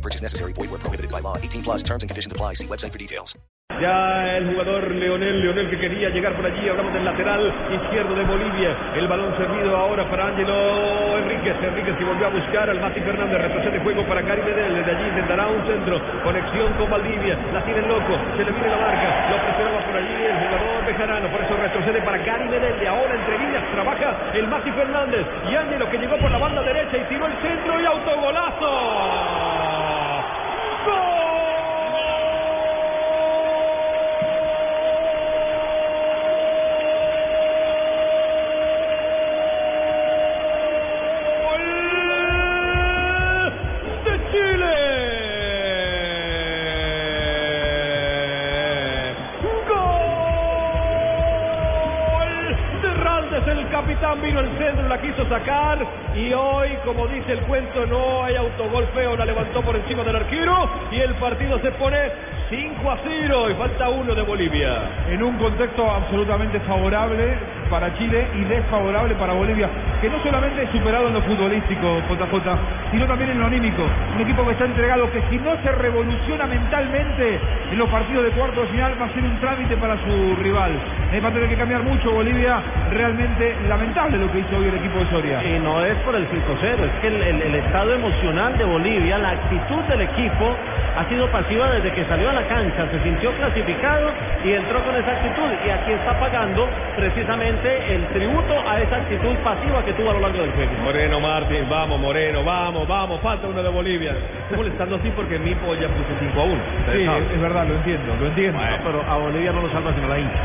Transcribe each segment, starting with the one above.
No purchase necessary. Void where prohibited by law. 18 plus terms and conditions apply. See website for details. Ya el jugador Leonel, Leonel que quería llegar por allí, hablamos del lateral izquierdo de Bolivia, el balón servido ahora para Ángelo Enríquez, Enríquez que volvió a buscar al Mati Fernández, retrocede juego para Cari Medel, desde allí intentará un centro, conexión con Valdivia, la tiene loco, se le viene la marca, lo presionaba por allí el jugador Bejarano, por eso retrocede para Cari Medel, y ahora entre líneas trabaja el Mati Fernández, y Ángelo que llegó por la banda derecha y tiró el capitán vino el centro, la quiso sacar y hoy, como dice el cuento, no hay autogol feo, la levantó por encima del arquero y el partido se pone 5 a 0 y falta uno de Bolivia. en un contexto absolutamente favorable para Chile y desfavorable para Bolivia, que no solamente es superado en lo futbolístico, JJ, sino también en lo anímico. Un equipo que está entregado, que si no se revoluciona mentalmente en los partidos de cuarto de final, va a ser un trámite para su rival. Eh, va a tener que cambiar mucho Bolivia, realmente lamentable lo que hizo hoy el equipo de Soria. Y no es por el 5-0, es que el, el- el estado emocional de Bolivia, la actitud del equipo ha sido pasiva desde que salió a la cancha, se sintió clasificado y entró con esa actitud. Y aquí está pagando precisamente el tributo a esa actitud pasiva que tuvo a lo largo del juego. Moreno Martín, vamos Moreno, vamos, vamos, falta uno de Bolivia. Estoy molestando así porque mi polla puso 5 a 1. Sí, es, es verdad, lo entiendo, lo entiendo. pero a Bolivia no lo salva sino la hincha.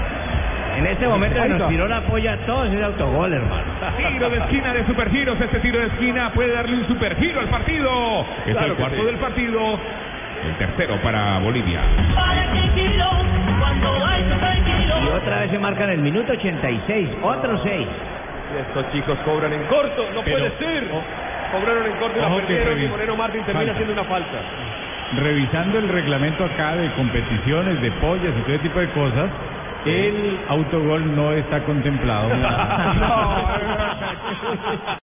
En este momento nos tiró la polla a todos es autogol, hermano. Tiro de esquina de Supergiros. Este tiro de esquina puede darle un supergiro al partido. Es Claro el cuarto sí. del partido. El tercero para Bolivia. Y otra vez se marca en el minuto 86, otro 6. Estos chicos cobran en corto, no Pero- puede ser. Cobraron en corto y la Ojo que perdieron y Moreno Martín termina falta. haciendo una falta. revisando el reglamento acá de competiciones, de pollas y todo ese tipo de cosas, el autogol no está contemplado. No,